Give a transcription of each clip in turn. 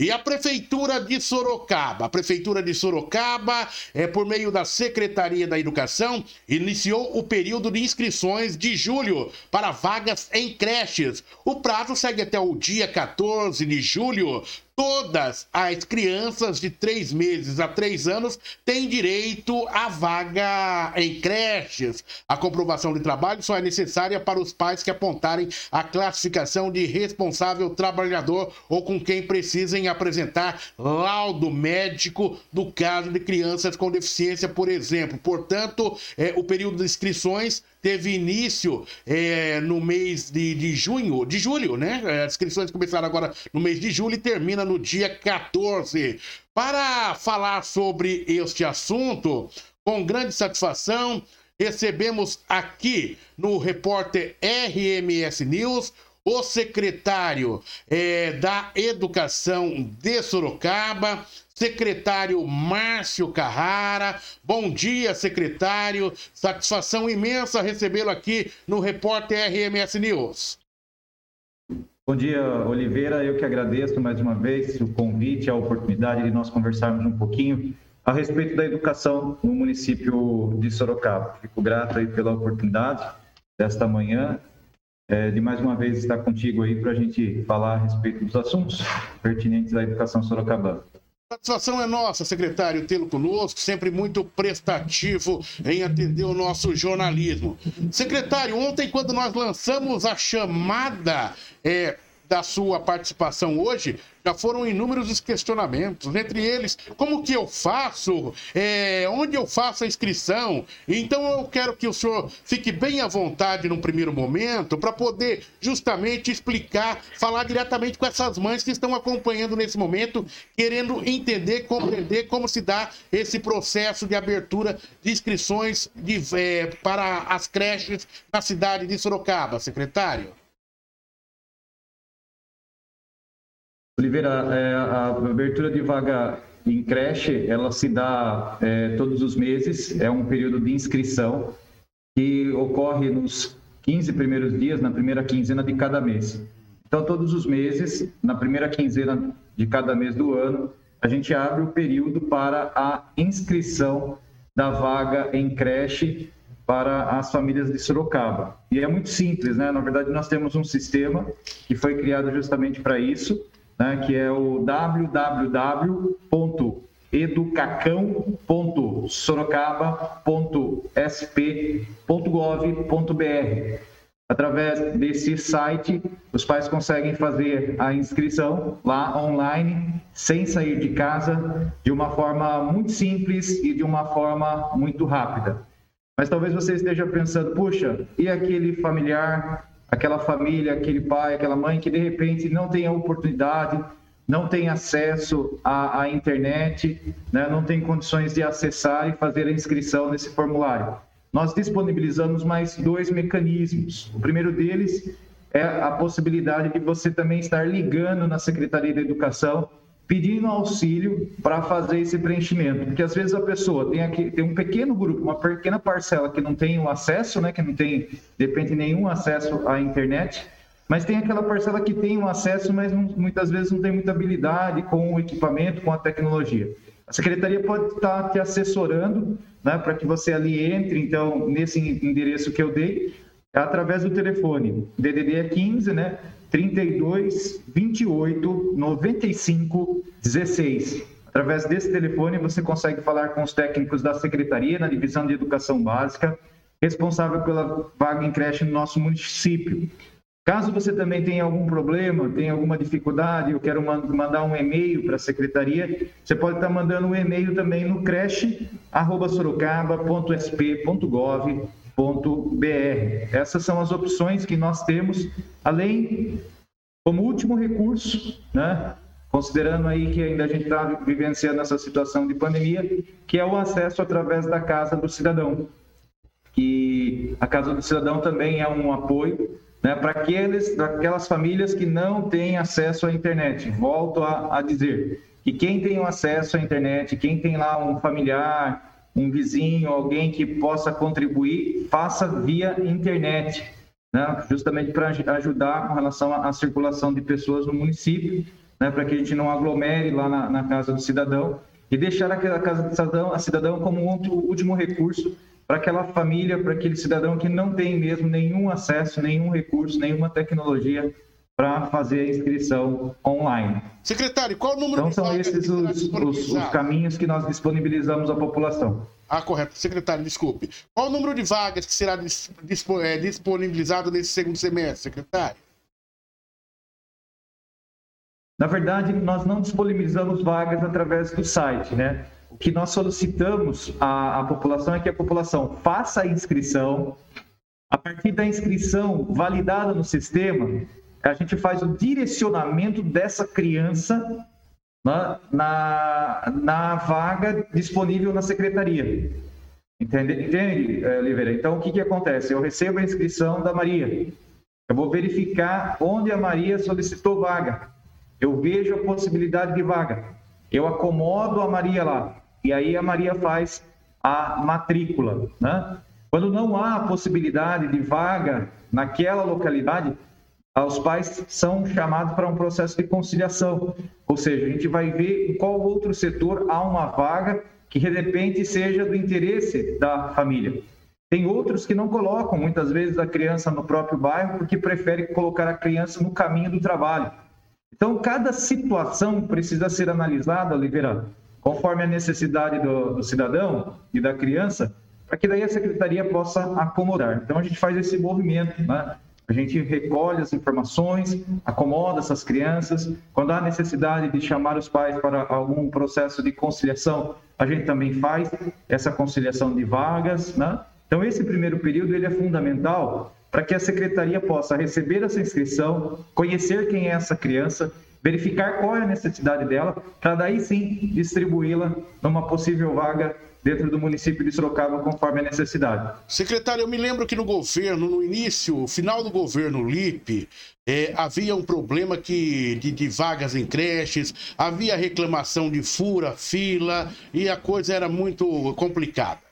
E a Prefeitura de Sorocaba, a Prefeitura de Sorocaba, é, por meio da Secretaria da Educação, iniciou o período de inscrições de julho para vagas em creches. O prazo segue até o dia 14 de julho. Todas as crianças de três meses a três anos têm direito à vaga em creches. A comprovação de trabalho só é necessária para os pais que apontarem a classificação de responsável trabalhador ou com quem precisem apresentar laudo médico no caso de crianças com deficiência, por exemplo. Portanto, é, o período de inscrições teve início é, no mês de, de junho, de julho, né? É, as inscrições começaram agora no mês de julho e termina no dia 14. Para falar sobre este assunto, com grande satisfação, recebemos aqui no repórter RMS News o secretário é, da Educação de Sorocaba, secretário Márcio Carrara. Bom dia, secretário. Satisfação imensa recebê-lo aqui no Repórter RMS News. Bom dia, Oliveira. Eu que agradeço mais uma vez o convite, a oportunidade de nós conversarmos um pouquinho a respeito da educação no município de Sorocaba. Fico grato aí pela oportunidade desta manhã é, de mais uma vez estar contigo aí para a gente falar a respeito dos assuntos pertinentes à educação sorocabana. Satisfação é nossa, secretário, tê-lo conosco, sempre muito prestativo em atender o nosso jornalismo. Secretário, ontem, quando nós lançamos a chamada é, da sua participação hoje, já foram inúmeros os questionamentos, entre eles, como que eu faço, é, onde eu faço a inscrição. Então eu quero que o senhor fique bem à vontade no primeiro momento para poder justamente explicar, falar diretamente com essas mães que estão acompanhando nesse momento, querendo entender, compreender como se dá esse processo de abertura de inscrições de, é, para as creches na cidade de Sorocaba, secretário. Oliveira, é, a abertura de vaga em creche, ela se dá é, todos os meses, é um período de inscrição que ocorre nos 15 primeiros dias, na primeira quinzena de cada mês. Então, todos os meses, na primeira quinzena de cada mês do ano, a gente abre o período para a inscrição da vaga em creche para as famílias de Sorocaba. E é muito simples, né? Na verdade, nós temos um sistema que foi criado justamente para isso, né, que é o www.educacão.sorocaba.sp.gov.br. Através desse site, os pais conseguem fazer a inscrição lá online, sem sair de casa, de uma forma muito simples e de uma forma muito rápida. Mas talvez você esteja pensando, puxa, e aquele familiar aquela família, aquele pai, aquela mãe que de repente não tem a oportunidade, não tem acesso à, à internet, né, não tem condições de acessar e fazer a inscrição nesse formulário. Nós disponibilizamos mais dois mecanismos. O primeiro deles é a possibilidade de você também estar ligando na Secretaria da Educação pedindo auxílio para fazer esse preenchimento, porque às vezes a pessoa tem aqui tem um pequeno grupo, uma pequena parcela que não tem o acesso, né, que não tem de repente nenhum acesso à internet, mas tem aquela parcela que tem o acesso, mas não, muitas vezes não tem muita habilidade com o equipamento, com a tecnologia. A secretaria pode estar te assessorando, né, para que você ali entre, então, nesse endereço que eu dei, através do telefone. DDD é 15, né, 32 28 95 16. Através desse telefone você consegue falar com os técnicos da secretaria na divisão de educação básica, responsável pela vaga em creche no nosso município. Caso você também tenha algum problema, tenha alguma dificuldade, eu quero mandar um e-mail para a secretaria, você pode estar mandando um e-mail também no creche@sorocaba.sp.gov www.ecosistema.br. Essas são as opções que nós temos, além, como último recurso, né, considerando aí que ainda a gente está vivenciando essa situação de pandemia, que é o acesso através da Casa do Cidadão. Que a Casa do Cidadão também é um apoio né, para aquelas famílias que não têm acesso à internet. Volto a, a dizer que quem tem acesso à internet, quem tem lá um familiar, um vizinho, alguém que possa contribuir, faça via internet, né? justamente para ajudar com relação à circulação de pessoas no município né, para que a gente não aglomere lá na, na, casa do cidadão e deixar aquela casa do cidadão, a cidadão como um último recurso para aquela família, para aquele cidadão que não tem mesmo nenhum acesso, nenhum recurso, nenhuma tecnologia para fazer a inscrição online. Secretário, qual o número então, de são esses os, os, os, caminhos que nós disponibilizamos à população. Ah, correto. Secretário, desculpe. Qual o número de vagas que será é, disponibilizado nesse segundo semestre, secretário? Na verdade, nós não disponibilizamos vagas através do site, né? O que nós solicitamos à, à população é que a população faça a inscrição. A partir da inscrição validada no sistema, a gente faz o direcionamento dessa criança na, na, na vaga disponível na secretaria. Entende, Entende eh, Oliveira? Então, o que, que acontece? Eu recebo a inscrição da Maria. Eu vou verificar onde a Maria solicitou vaga. Eu vejo a possibilidade de vaga. Eu acomodo a Maria lá. E aí a Maria faz a matrícula. Né? Quando não há possibilidade de vaga naquela localidade, os pais são chamados para um processo de conciliação. Ou seja, a gente vai ver em qual outro setor há uma vaga que de repente seja do interesse da família. Tem outros que não colocam muitas vezes a criança no próprio bairro porque preferem colocar a criança no caminho do trabalho. Então, cada situação precisa ser analisada, Oliveira, conforme a necessidade do, do cidadão e da criança, para que daí a secretaria possa acomodar. Então, a gente faz esse movimento, né? A gente recolhe as informações, acomoda essas crianças. Quando há necessidade de chamar os pais para algum processo de conciliação, a gente também faz essa conciliação de vagas, né? Então, esse primeiro período ele é fundamental para que a secretaria possa receber essa inscrição, conhecer quem é essa criança, verificar qual é a necessidade dela, para daí sim distribuí-la numa possível vaga dentro do município de Sorocaba conforme a necessidade. Secretário, eu me lembro que no governo, no início, final do governo LIP, é, havia um problema que, de, de, vagas em creches, havia reclamação de fura, fila, e a coisa era muito complicada.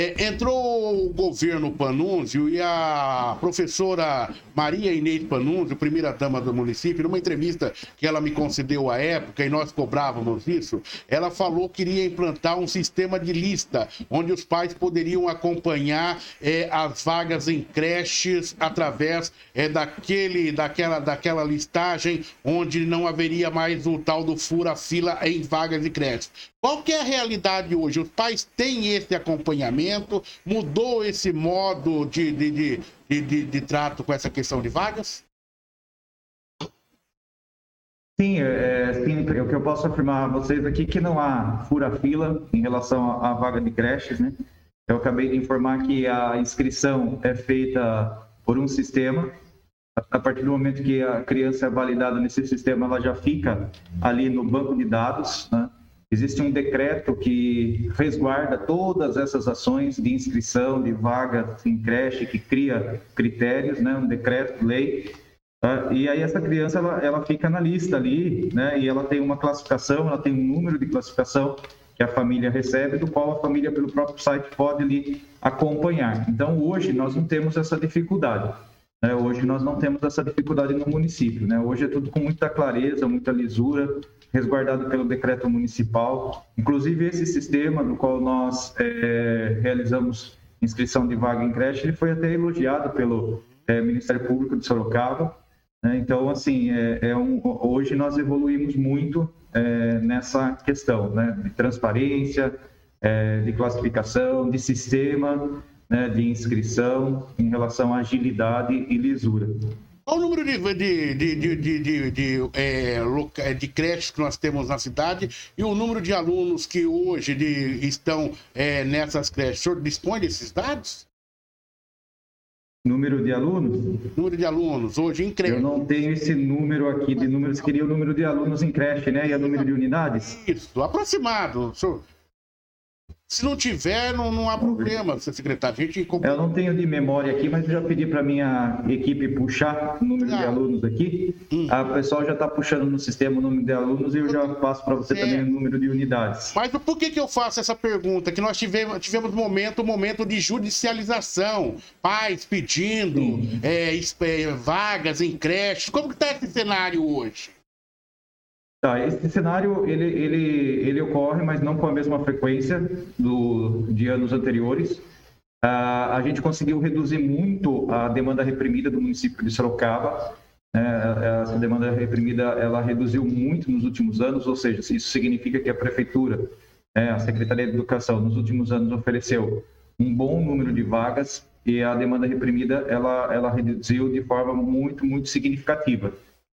É, entrou o governo Panunzio e a professora Maria Inês Panunzio, primeira-dama do município, numa entrevista que ela me concedeu à época, e nós cobrávamos isso, ela falou que iria implantar um sistema de lista, onde os pais poderiam acompanhar é, as vagas em creches através é, daquele, daquela, daquela listagem, onde não haveria mais o tal do fura-fila em vagas de creches. Qual que é a realidade hoje? Os pais têm esse acompanhamento? Mudou esse modo de, de, de, de, de trato com essa questão de vagas? Sim, é, sim, é o que eu posso afirmar a vocês aqui que não há fura-fila em relação à vaga de creches, né? Eu acabei de informar que a inscrição é feita por um sistema. A partir do momento que a criança é validada nesse sistema, ela já fica ali no banco de dados, né? Existe um decreto que resguarda todas essas ações de inscrição de vaga em creche, que cria critérios, né? um decreto, lei. Tá? E aí essa criança ela, ela fica na lista ali, né? E ela tem uma classificação, ela tem um número de classificação que a família recebe, do qual a família pelo próprio site pode ali acompanhar. Então hoje nós não temos essa dificuldade. Né? Hoje nós não temos essa dificuldade no município. Né? Hoje é tudo com muita clareza, muita lisura, resguardado pelo decreto municipal. Inclusive, esse sistema no qual nós é, realizamos inscrição de vaga em creche, ele foi até elogiado pelo é, Ministério Público de Sorocaba. Né? Então, assim, é, é um, hoje nós evoluímos muito é, nessa questão né? de transparência, de classificação, de sistema, né? de inscrição em relação à agilidade e lisura. Qual o número de, de, de, de, de, de, é, é, de creches que nós temos na cidade e o número de alunos que hoje de, estão é, nessas creches? O senhor dispõe desses dados? Número de alunos? Número de alunos, hoje em creche. Eu não tenho esse número aqui de números, queria o número de alunos em creche, né? E o número de unidades? Isso, aproximado. Senhor, se não tiver, não, não há problema, secretário. A gente... Eu não tenho de memória aqui, mas eu já pedi para minha equipe puxar o número ah. de alunos aqui. Hum. A pessoal já está puxando no sistema o número de alunos e eu já passo para você é. também o número de unidades. Mas por que, que eu faço essa pergunta? Que nós tivemos, tivemos momento, momento de judicialização. Pais pedindo é, é, vagas em creches. Como que está esse cenário hoje? Tá, esse cenário ele, ele, ele ocorre, mas não com a mesma frequência do, de anos anteriores. Ah, a gente conseguiu reduzir muito a demanda reprimida do município de Sorocaba. Né? Essa demanda reprimida ela reduziu muito nos últimos anos, ou seja, isso significa que a prefeitura, né, a Secretaria de Educação, nos últimos anos ofereceu um bom número de vagas e a demanda reprimida ela, ela reduziu de forma muito, muito significativa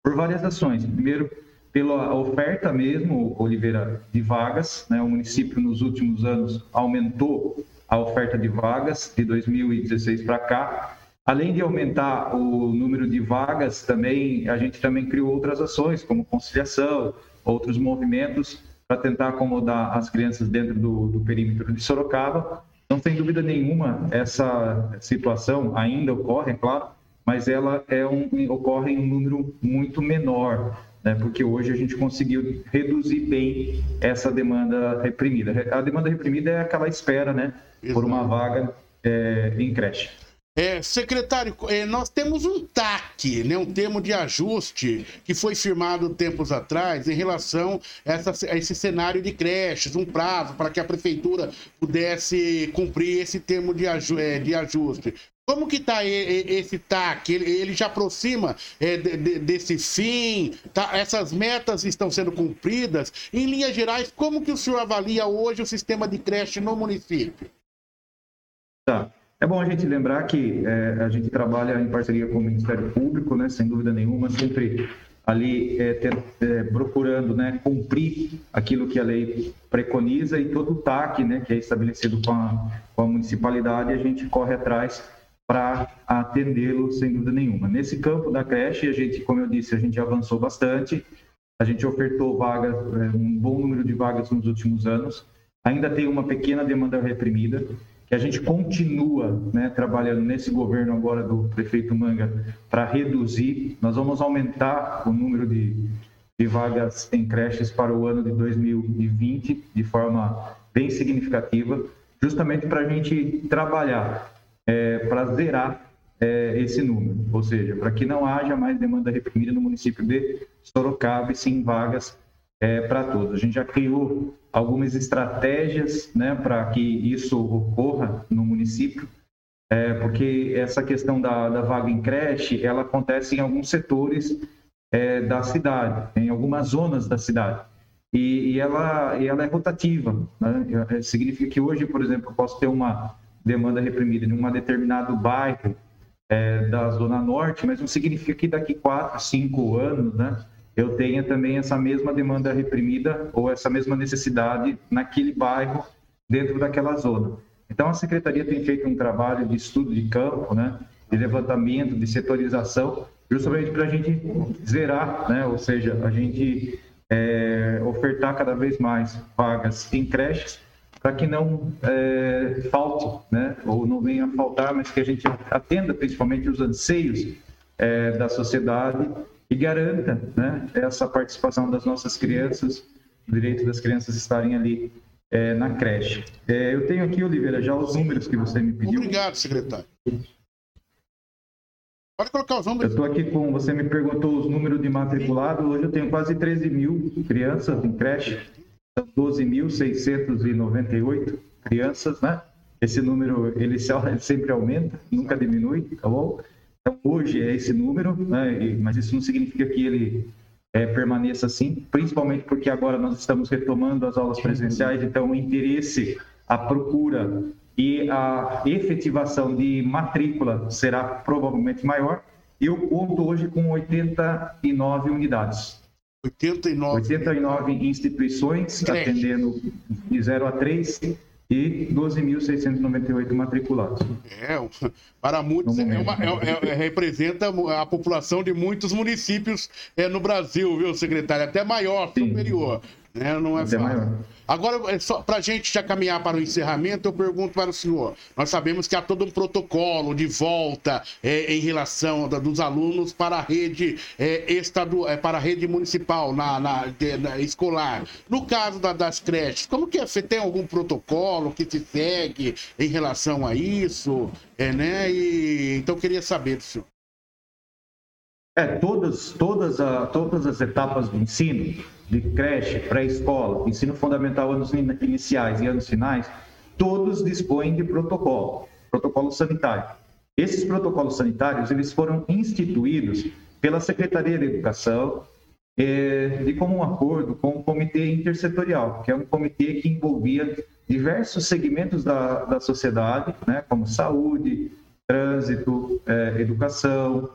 por várias ações. Primeiro, pela oferta mesmo, Oliveira, de vagas. Né? O município, nos últimos anos, aumentou a oferta de vagas de 2016 para cá. Além de aumentar o número de vagas, também a gente também criou outras ações, como conciliação, outros movimentos para tentar acomodar as crianças dentro do, do perímetro de Sorocaba. Não tem dúvida nenhuma, essa situação ainda ocorre, é claro, mas ela é um, ocorre em um número muito menor, né, porque hoje a gente conseguiu reduzir bem essa demanda reprimida. A demanda reprimida é aquela espera né, por uma vaga é, em creche. É, secretário, é, nós temos um TAC, né, um termo de ajuste, que foi firmado tempos atrás em relação a, essa, a esse cenário de creches, um prazo para que a prefeitura pudesse cumprir esse termo de, é, de ajuste. Como que está esse TAC? Ele, já aproxima é, de, de, desse fim? Tá? Essas metas estão sendo cumpridas? Em linhas gerais, como que o senhor avalia hoje o sistema de creche no município? Tá. É bom a gente lembrar que é, a gente trabalha em parceria com o Ministério Público, né, sem dúvida nenhuma, sempre ali é, ter, é, procurando né, cumprir aquilo que a lei preconiza e todo o TAC né, que é estabelecido com a, com a municipalidade, a gente corre atrás para atendê-lo sem dúvida nenhuma. Nesse campo da creche, a gente, como eu disse, a gente avançou bastante. A gente ofertou vagas, é, um bom número de vagas nos últimos anos. Ainda tem uma pequena demanda reprimida, que a gente continua né, trabalhando nesse governo agora do prefeito Manga para reduzir. Nós vamos aumentar o número de, de vagas em creches para o ano de 2020 de forma bem significativa, justamente para a gente trabalhar é, para zerar é, esse número, ou seja, para que não haja mais demanda reprimida no município de Sorocaba e sim vagas é, para todos. A gente já criou algumas estratégias né, para que isso ocorra no município, é, porque essa questão da, da, vaga em creche, ela acontece em alguns setores é, da cidade, em algumas zonas da cidade. E, e ela, e ela é rotativa. Né? É, significa que hoje, por exemplo, eu posso ter uma demanda reprimida em um determinado bairro é, da Zona Norte, mas não significa que daqui quatro, cinco anos, né, eu tenha também essa mesma demanda reprimida ou essa mesma necessidade naquele bairro, dentro daquela zona. Então, a Secretaria tem feito um trabalho de estudo de campo, né, de levantamento, de setorização, justamente para a gente zerar, né, ou seja, a gente é, ofertar cada vez mais vagas em creches para que não é, falte, né, ou não venha a faltar, mas que a gente atenda principalmente os anseios é, da sociedade e garanta né, essa participação das nossas crianças, o direito das crianças estarem ali é, na creche. Eu tenho aqui, Oliveira, já os números que você me pediu. Obrigado, secretário. Pode colocar os números. Eu estou aqui com. Você me perguntou os números de matriculados. Hoje eu tenho quase 13 mil crianças em creche. 12.698 crianças, né? Esse número ele sempre aumenta, nunca diminui, tá bom? Então, hoje é esse número, né? mas isso não significa que ele é, permaneça assim, principalmente porque agora nós estamos retomando as aulas presenciais, então o interesse, a procura e a efetivação de matrícula será provavelmente maior. Eu conto hoje com 89 unidades. 89, 89 instituições creche. atendendo de 0 a 3 e 12.698 matriculados. É, para muitos, é uma, é, é, é, representa a população de muitos municípios é, no Brasil, viu, secretário? Até maior, Sim. superior. Né? Não é Até fácil. Maior. Agora, é só para a gente já caminhar para o encerramento, eu pergunto para o senhor. Nós sabemos que há todo um protocolo de volta é, em relação da, dos alunos para a rede é, estadual, é, para a rede municipal, na, na, de, na escolar. No caso da, das creches, como que é? Você tem algum protocolo que se segue em relação a isso? É, né? E, então, eu queria saber do senhor. É, todas, todas, a, todas as etapas do ensino, de creche, pré-escola, ensino fundamental, anos iniciais e anos finais, todos dispõem de protocolo, protocolo sanitário. Esses protocolos sanitários, eles foram instituídos pela Secretaria de Educação, de comum acordo com o Comitê Intersetorial, que é um comitê que envolvia diversos segmentos da, da sociedade, né, como saúde, trânsito, é, educação,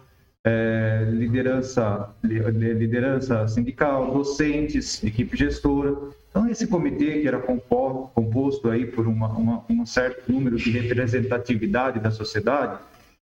é, liderança, liderança sindical, docentes, equipe gestora. Então, esse comitê, que era composto aí por uma, uma, um certo número de representatividade da sociedade,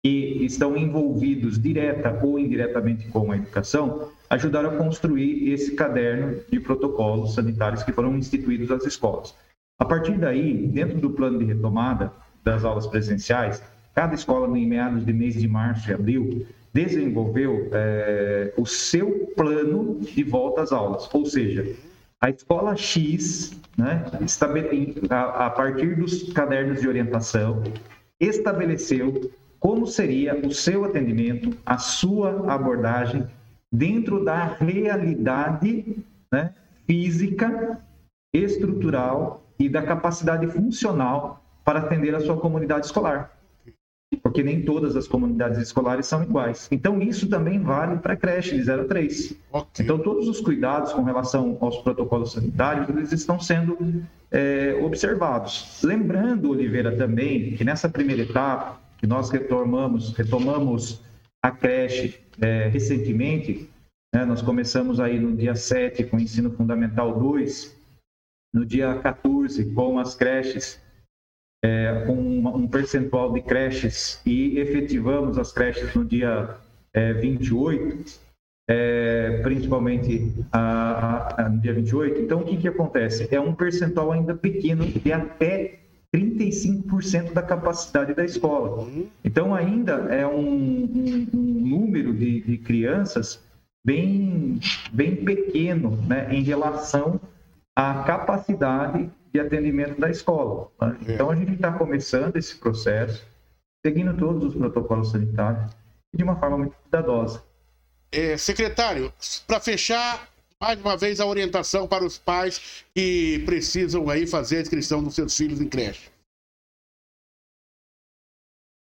e estão envolvidos direta ou indiretamente com a educação, ajudaram a construir esse caderno de protocolos sanitários que foram instituídos nas escolas. A partir daí, dentro do plano de retomada das aulas presenciais, cada escola, em meados de mês de março e abril, desenvolveu é, o seu plano de volta às aulas, ou seja, a escola X, né, a, partir dos cadernos de orientação, estabeleceu como seria o seu atendimento, a sua abordagem dentro da realidade né, física, estrutural e da capacidade funcional para atender a sua comunidade escolar. Porque nem todas as comunidades escolares são iguais. Então, isso também vale para a creche de 0 a 3. Okay. Então, todos os cuidados com relação aos protocolos sanitários, eles estão sendo é, observados. Lembrando, Oliveira, também, que nessa primeira etapa, que nós retomamos, retomamos a creche é, recentemente, né, nós começamos aí no dia 7 com o ensino fundamental 2, no dia 14 com as creches, é, com um percentual de creches e efetivamos as creches no dia é, 28, é, principalmente a, a, no dia 28. Então, o que, que acontece? É um percentual ainda pequeno de até 35% da capacidade da escola. Então, ainda é um, um, um número de, de, crianças bem, bem pequeno né, em relação à capacidade de atendimento da escola. Né? É. Então, a gente está começando esse processo, seguindo todos os protocolos sanitários, de uma forma muito cuidadosa. É, secretário, para fechar, mais uma vez a orientação para os pais que precisam aí fazer a inscrição dos seus filhos em creche.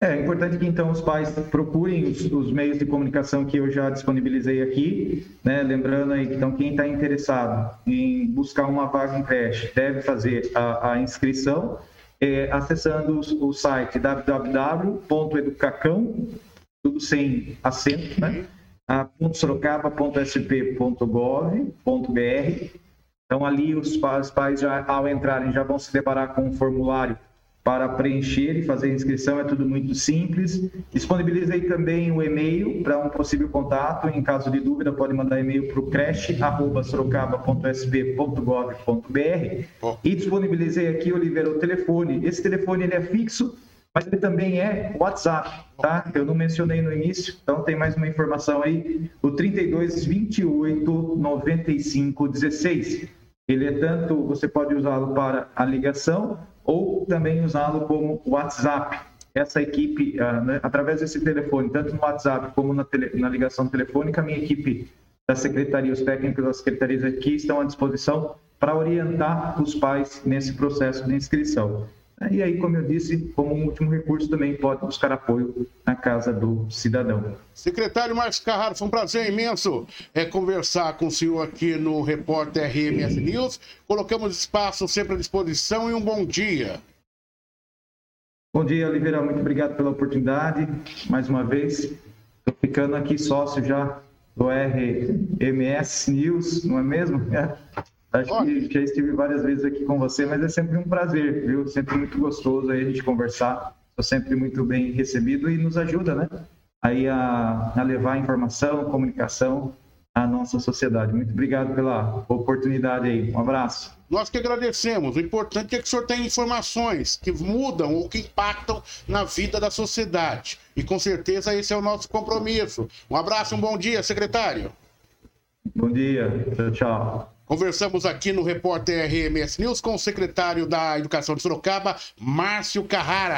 É importante que então os pais procurem os, os, meios de comunicação que eu já disponibilizei aqui, né? Lembrando aí que então quem está interessado em buscar uma vaga em creche deve fazer a, a inscrição é, acessando o, o site www.educacão, tudo sem acento, né? sorocaba.sp.gov.br. Então, ali os pais, pais já, ao entrarem já vão se deparar com um formulário para preencher e fazer a inscrição, é tudo muito simples. Disponibilizei também o e-mail para um possível contato. Em caso de dúvida, pode mandar e-mail para o creche.sorocaba.sp.gov.br. E disponibilizei aqui, Oliveira, o telefone. Esse telefone ele é fixo, mas ele também é WhatsApp, tá? Eu não mencionei no início, então tem mais uma informação aí, o 32 28 95 16. Ele é tanto, você pode usá-lo para a ligação ou também usá-lo como WhatsApp. Essa equipe, uh, né, através desse telefone, tanto no WhatsApp como na, tele, na ligação telefônica, a minha equipe da secretaria, os técnicos das secretarias aqui estão à disposição para orientar os pais nesse processo de inscrição. E aí, como eu disse, como um último recurso, também pode buscar apoio na Casa do Cidadão. Secretário Marcos Carraro, foi um prazer imenso é, conversar com o senhor aqui no Repórter RMS News. Colocamos espaço sempre à disposição e um bom dia. Bom dia, Oliveira. Muito obrigado pela oportunidade. Mais uma vez, estou ficando aqui sócio já do RMS News, não é mesmo? Acho que já estive várias vezes aqui com você, mas é sempre um prazer, viu? Sempre muito gostoso aí a gente conversar. Sou sempre muito bem recebido e nos ajuda, né? Aí a, a levar informação, comunicação à nossa sociedade. Muito obrigado pela oportunidade aí. Um abraço. Nós que agradecemos. O importante é que o senhor tenha informações que mudam ou que impactam na vida da sociedade. E com certeza esse é o nosso compromisso. Um abraço, um bom dia, secretário. Bom dia. Tchau, tchau. Conversamos aqui no Repórter RMS News com o secretário da Educação de Sorocaba, Márcio Carrara.